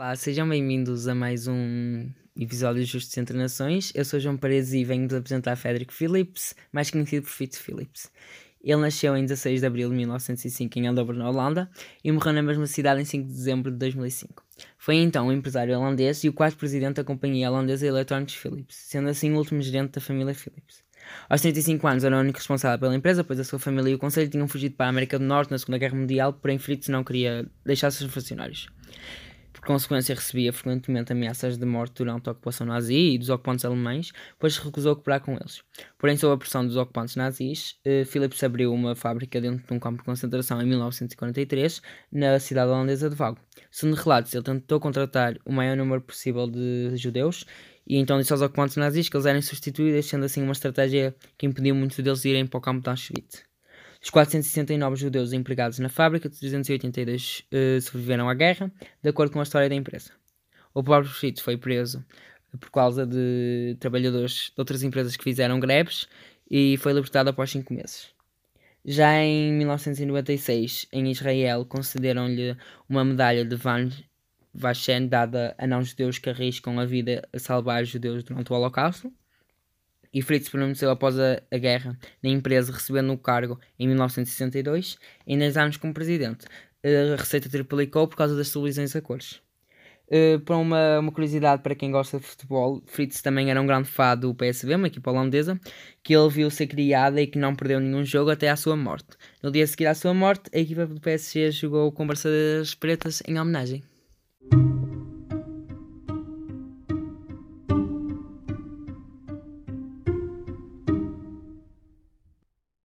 Olá, sejam bem-vindos a mais um episódio Justos Entre Nações. Eu sou João Paredes e venho-vos apresentar Frederick Phillips, mais conhecido por Fitz Phillips. Ele nasceu em 16 de abril de 1905 em Andover, na Holanda, e morreu na mesma cidade em 5 de dezembro de 2005. Foi então um empresário holandês e o quarto presidente da companhia holandesa Electronics Philips, sendo assim o último gerente da família Philips. Aos 35 anos era o único responsável pela empresa, pois a sua família e o conselho tinham fugido para a América do Norte na Segunda Guerra Mundial, porém Fritz não queria deixar seus funcionários. Por consequência, recebia frequentemente ameaças de morte durante a ocupação nazi e dos ocupantes alemães, pois recusou cooperar com eles. Porém, sob a pressão dos ocupantes nazis, eh, Philips abriu uma fábrica dentro de um campo de concentração em 1943, na cidade holandesa de Vago. Segundo relatos, ele tentou contratar o maior número possível de judeus e então disse aos ocupantes nazis que eles eram substituídos, sendo assim uma estratégia que impediu muitos deles de irem para o campo de Auschwitz. Dos 469 judeus empregados na fábrica, 382 uh, sobreviveram à guerra, de acordo com a história da empresa. O próprio Fritz foi preso por causa de trabalhadores de outras empresas que fizeram greves e foi libertado após 5 meses. Já em 1996, em Israel, concederam-lhe uma medalha de Van Vachen dada a não-judeus que arriscam a vida a salvar judeus durante o Holocausto e Fritz permaneceu após a, a, guerra na empresa, recebendo o cargo em 1962, em 10 anos como presidente. A receita triplicou por causa das televisões a cores. Uh, para uma, uma, curiosidade para quem gosta de futebol, Fritz também era um grande fã do PSV, uma equipa holandesa, que ele viu ser criada e que não perdeu nenhum jogo até à sua morte. No dia a seguir à sua morte, a equipa do PSG jogou com Barças Pretas em homenagem.